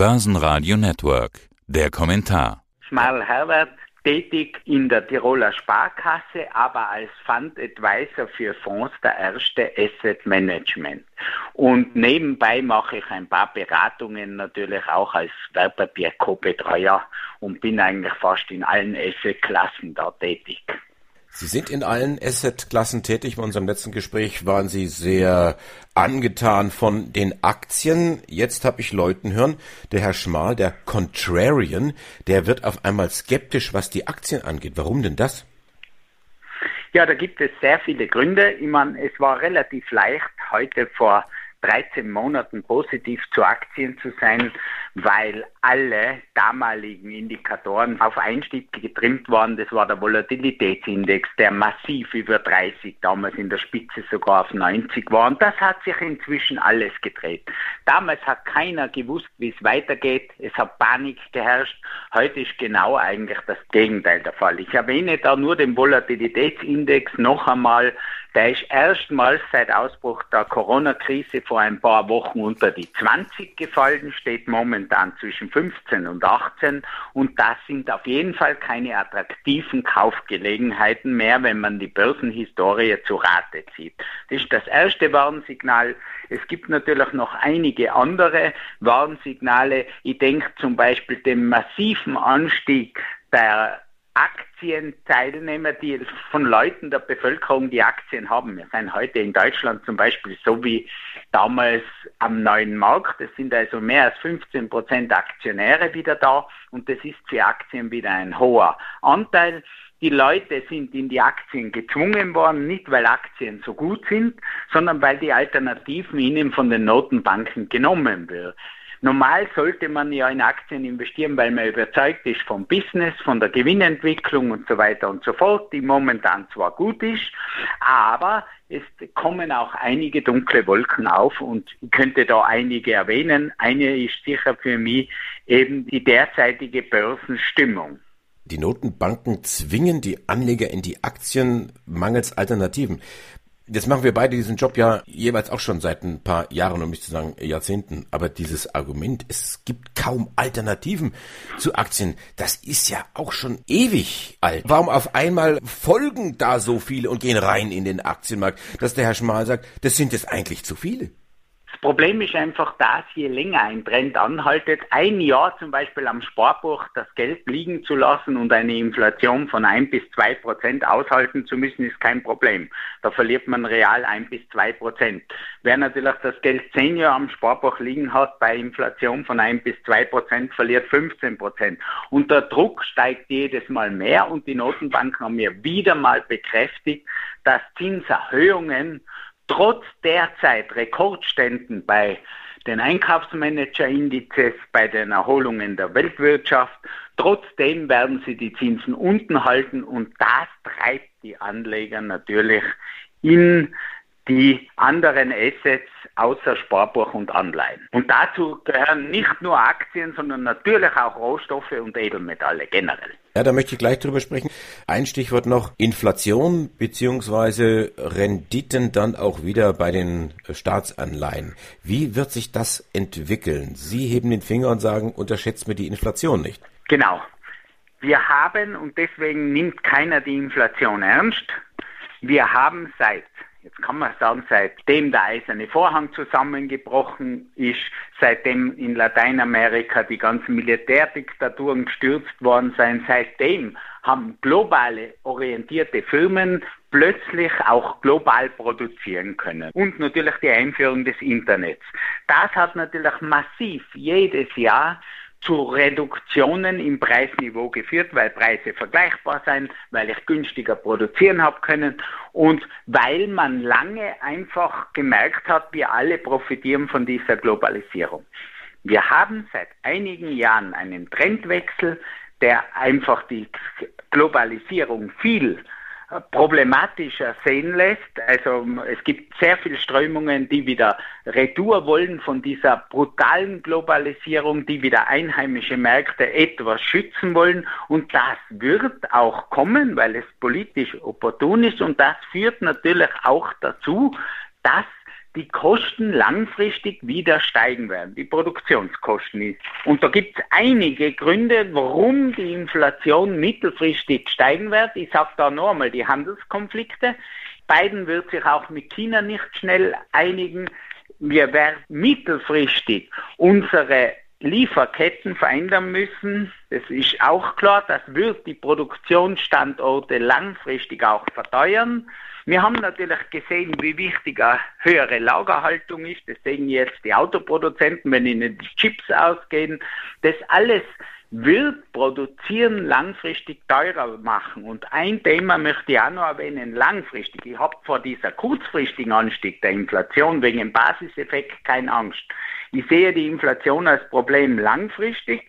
Börsenradio Network. Der Kommentar. Schmal Herbert, tätig in der Tiroler Sparkasse, aber als Fund Advisor für Fonds der erste Asset Management. Und nebenbei mache ich ein paar Beratungen natürlich auch als Wertpapier-Co-Betreuer und bin eigentlich fast in allen Asset-Klassen da tätig. Sie sind in allen Asset-Klassen tätig. Bei unserem letzten Gespräch waren Sie sehr angetan von den Aktien. Jetzt habe ich Leuten hören, der Herr Schmal, der Contrarian, der wird auf einmal skeptisch, was die Aktien angeht. Warum denn das? Ja, da gibt es sehr viele Gründe. Ich meine, es war relativ leicht, heute vor 13 Monaten positiv zu Aktien zu sein, weil alle damaligen Indikatoren auf Einstieg getrimmt waren. Das war der Volatilitätsindex, der massiv über 30, damals in der Spitze sogar auf 90 war. Und das hat sich inzwischen alles gedreht. Damals hat keiner gewusst, wie es weitergeht. Es hat Panik geherrscht. Heute ist genau eigentlich das Gegenteil der Fall. Ich erwähne da nur den Volatilitätsindex noch einmal. Der ist erstmals seit Ausbruch der Corona-Krise vor ein paar Wochen unter die 20 gefallen, steht momentan zwischen 15 und 18 und das sind auf jeden Fall keine attraktiven Kaufgelegenheiten mehr, wenn man die Börsenhistorie zu Rate zieht. Das ist das erste Warnsignal. Es gibt natürlich noch einige andere Warnsignale. Ich denke zum Beispiel den massiven Anstieg der Aktienteilnehmer, die von Leuten der Bevölkerung, die Aktien haben. Wir sind heute in Deutschland zum Beispiel so wie damals am neuen Markt. Es sind also mehr als 15 Prozent Aktionäre wieder da und das ist für Aktien wieder ein hoher Anteil. Die Leute sind in die Aktien gezwungen worden, nicht weil Aktien so gut sind, sondern weil die Alternativen ihnen von den Notenbanken genommen werden. Normal sollte man ja in Aktien investieren, weil man überzeugt ist vom Business, von der Gewinnentwicklung und so weiter und so fort, die momentan zwar gut ist, aber es kommen auch einige dunkle Wolken auf und ich könnte da einige erwähnen. Eine ist sicher für mich eben die derzeitige Börsenstimmung. Die Notenbanken zwingen die Anleger in die Aktien mangels Alternativen. Jetzt machen wir beide diesen Job ja jeweils auch schon seit ein paar Jahren, um nicht zu sagen Jahrzehnten. Aber dieses Argument, es gibt kaum Alternativen zu Aktien, das ist ja auch schon ewig alt. Warum auf einmal folgen da so viele und gehen rein in den Aktienmarkt, dass der Herr Schmal sagt, das sind jetzt eigentlich zu viele? Problem ist einfach, dass je länger ein Trend anhaltet, ein Jahr zum Beispiel am Sparbuch das Geld liegen zu lassen und eine Inflation von ein bis zwei Prozent aushalten zu müssen, ist kein Problem. Da verliert man real ein bis zwei Prozent. Wer natürlich das Geld zehn Jahre am Sparbuch liegen hat, bei Inflation von ein bis zwei Prozent, verliert 15 Prozent. Und der Druck steigt jedes Mal mehr und die Notenbanken haben mir wieder mal bekräftigt, dass Zinserhöhungen trotz derzeit Rekordständen bei den Einkaufsmanager-Indizes, bei den Erholungen der Weltwirtschaft, trotzdem werden sie die Zinsen unten halten und das treibt die Anleger natürlich in die anderen Assets außer Sparbuch und Anleihen. Und dazu gehören nicht nur Aktien, sondern natürlich auch Rohstoffe und Edelmetalle generell. Ja, da möchte ich gleich drüber sprechen. Ein Stichwort noch Inflation beziehungsweise Renditen dann auch wieder bei den Staatsanleihen. Wie wird sich das entwickeln? Sie heben den Finger und sagen, unterschätzt mir die Inflation nicht. Genau. Wir haben, und deswegen nimmt keiner die Inflation ernst, wir haben seit jetzt kann man sagen, seitdem der eiserne Vorhang zusammengebrochen ist, seitdem in Lateinamerika die ganzen Militärdiktaturen gestürzt worden sind, seitdem haben globale orientierte Firmen plötzlich auch global produzieren können. Und natürlich die Einführung des Internets. Das hat natürlich massiv jedes Jahr zu Reduktionen im Preisniveau geführt, weil Preise vergleichbar sind, weil ich günstiger produzieren habe können und weil man lange einfach gemerkt hat, wir alle profitieren von dieser Globalisierung. Wir haben seit einigen Jahren einen Trendwechsel, der einfach die Globalisierung viel problematischer sehen lässt. Also es gibt sehr viele Strömungen, die wieder Retour wollen von dieser brutalen Globalisierung, die wieder einheimische Märkte etwas schützen wollen. Und das wird auch kommen, weil es politisch opportun ist. Und das führt natürlich auch dazu, dass die Kosten langfristig wieder steigen werden, die Produktionskosten. Und da gibt es einige Gründe, warum die Inflation mittelfristig steigen wird. Ich sage da noch einmal die Handelskonflikte. Biden wird sich auch mit China nicht schnell einigen. Wir werden mittelfristig unsere Lieferketten verändern müssen. Das ist auch klar. Das wird die Produktionsstandorte langfristig auch verteuern. Wir haben natürlich gesehen, wie wichtig eine höhere Lagerhaltung ist. Das sehen jetzt die Autoproduzenten, wenn ihnen die Chips ausgehen. Das alles wird Produzieren langfristig teurer machen. Und ein Thema möchte ich auch noch erwähnen, langfristig. Ich habe vor dieser kurzfristigen Anstieg der Inflation wegen dem Basiseffekt keine Angst. Ich sehe die Inflation als Problem langfristig.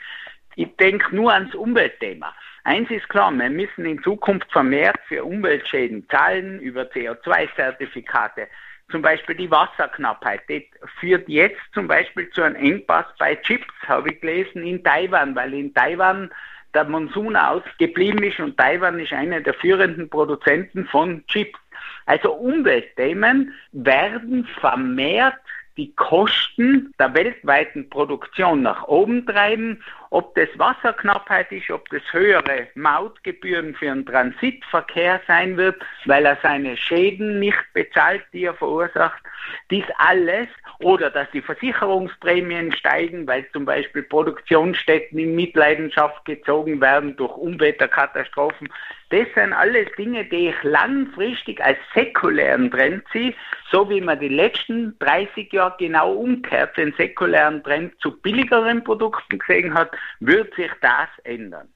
Ich denke nur ans Umweltthema. Eins ist klar, wir müssen in Zukunft vermehrt für Umweltschäden zahlen über CO2-Zertifikate. Zum Beispiel die Wasserknappheit. Das führt jetzt zum Beispiel zu einem Engpass bei Chips, habe ich gelesen, in Taiwan, weil in Taiwan der Monsun ausgeblieben ist und Taiwan ist einer der führenden Produzenten von Chips. Also Umweltthemen werden vermehrt die Kosten der weltweiten Produktion nach oben treiben, ob das Wasserknappheit ist, ob das höhere Mautgebühren für den Transitverkehr sein wird, weil er seine Schäden nicht bezahlt, die er verursacht. Dies alles oder dass die Versicherungsprämien steigen, weil zum Beispiel Produktionsstätten in Mitleidenschaft gezogen werden durch Umweltkatastrophen. Das sind alles Dinge, die ich langfristig als säkulären Trend sehe, so wie man die letzten 30 Jahre genau umkehrt, den säkulären Trend zu billigeren Produkten gesehen hat, wird sich das ändern.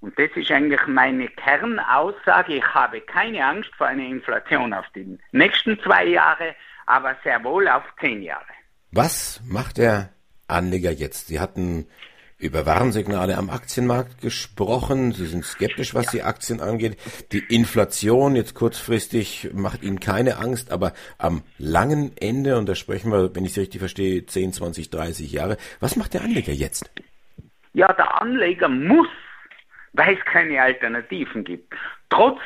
Und das ist eigentlich meine Kernaussage. Ich habe keine Angst vor einer Inflation auf die nächsten zwei Jahre, aber sehr wohl auf zehn Jahre. Was macht der Anleger jetzt? Sie hatten über Warnsignale am Aktienmarkt gesprochen. Sie sind skeptisch, was die Aktien angeht. Die Inflation jetzt kurzfristig macht Ihnen keine Angst, aber am langen Ende, und da sprechen wir, wenn ich es richtig verstehe, 10, 20, 30 Jahre, was macht der Anleger jetzt? Ja, der Anleger muss, weil es keine Alternativen gibt, trotz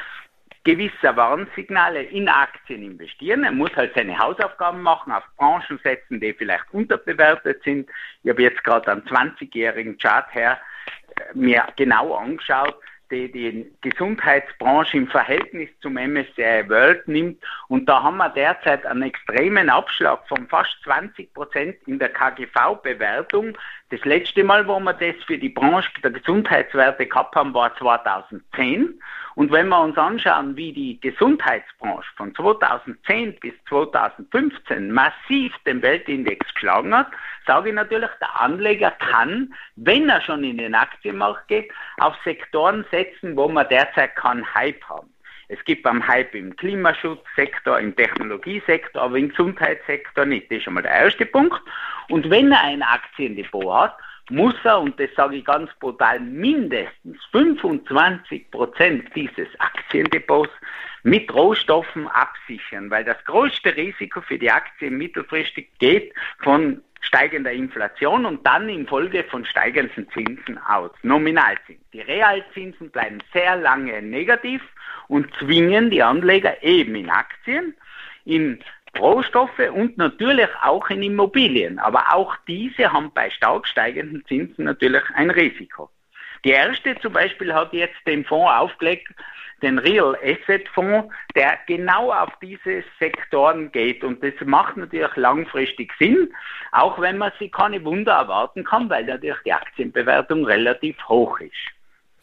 gewisser Warnsignale in Aktien investieren. Er muss halt seine Hausaufgaben machen, auf Branchen setzen, die vielleicht unterbewertet sind. Ich habe jetzt gerade einen 20-jährigen Chart her äh, mir genau angeschaut, die die Gesundheitsbranche im Verhältnis zum MSCI World nimmt. Und da haben wir derzeit einen extremen Abschlag von fast 20 Prozent in der KGV-Bewertung. Das letzte Mal, wo wir das für die Branche der Gesundheitswerte gehabt haben, war 2010. Und wenn wir uns anschauen, wie die Gesundheitsbranche von 2010 bis 2015 massiv den Weltindex geschlagen hat, sage ich natürlich, der Anleger kann, wenn er schon in den Aktienmarkt geht, auf Sektoren setzen, wo man derzeit keinen Hype haben. Es gibt einen Hype im Klimaschutzsektor, im Technologiesektor, aber im Gesundheitssektor nicht. Das ist schon mal der erste Punkt. Und wenn er ein Aktiendepot hat, muss er, und das sage ich ganz brutal, mindestens 25 Prozent dieses Aktiendepots mit Rohstoffen absichern, weil das größte Risiko für die Aktien mittelfristig geht von steigender Inflation und dann in Folge von steigenden Zinsen aus. Nominalzinsen. Die Realzinsen bleiben sehr lange negativ und zwingen die Anleger eben in Aktien, in Rohstoffe und natürlich auch in Immobilien. Aber auch diese haben bei stark steigenden Zinsen natürlich ein Risiko. Die erste zum Beispiel hat jetzt den Fonds aufgelegt, den Real Asset Fonds, der genau auf diese Sektoren geht. Und das macht natürlich langfristig Sinn, auch wenn man sich keine Wunder erwarten kann, weil natürlich die Aktienbewertung relativ hoch ist.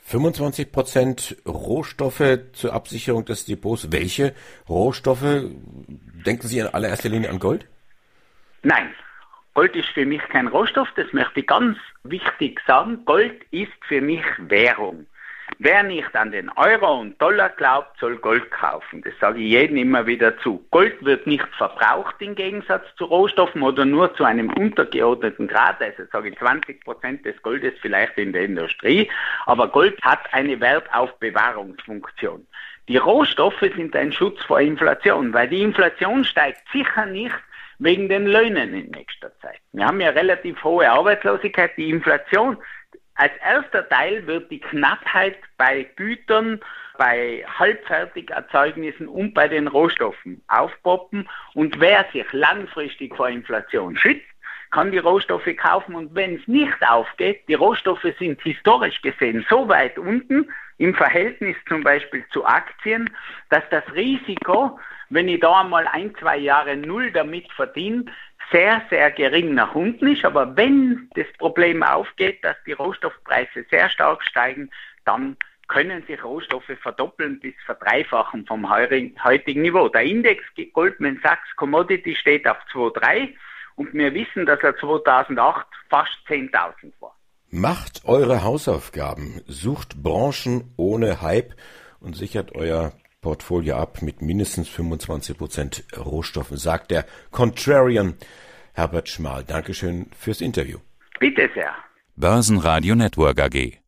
25 Prozent Rohstoffe zur Absicherung des Depots. Welche Rohstoffe? Denken Sie in allererster Linie an Gold? Nein. Gold ist für mich kein Rohstoff, das möchte ich ganz wichtig sagen. Gold ist für mich Währung. Wer nicht an den Euro und Dollar glaubt, soll Gold kaufen. Das sage ich jedem immer wieder zu. Gold wird nicht verbraucht im Gegensatz zu Rohstoffen oder nur zu einem untergeordneten Grad. Also sage ich 20 Prozent des Goldes vielleicht in der Industrie. Aber Gold hat eine Wertaufbewahrungsfunktion. Die Rohstoffe sind ein Schutz vor Inflation, weil die Inflation steigt sicher nicht wegen den Löhnen in nächster Zeit. Wir haben ja relativ hohe Arbeitslosigkeit. Die Inflation als erster Teil wird die Knappheit bei Gütern bei Halbfertigerzeugnissen und bei den Rohstoffen aufpoppen. Und wer sich langfristig vor Inflation schützt, kann die Rohstoffe kaufen und wenn es nicht aufgeht, die Rohstoffe sind historisch gesehen so weit unten im Verhältnis zum Beispiel zu Aktien, dass das Risiko, wenn ich da einmal ein, zwei Jahre null damit verdiene, sehr, sehr gering nach unten ist. Aber wenn das Problem aufgeht, dass die Rohstoffpreise sehr stark steigen, dann können sich Rohstoffe verdoppeln bis verdreifachen vom heutigen Niveau. Der Index Goldman Sachs Commodity steht auf 2,3 und wir wissen, dass er 2008 fast 10.000 war. Macht eure Hausaufgaben, sucht Branchen ohne Hype und sichert euer Portfolio ab mit mindestens 25 Prozent Rohstoffen, sagt der Contrarian Herbert Schmal. Dankeschön fürs Interview. Bitte sehr. Börsenradio Network AG.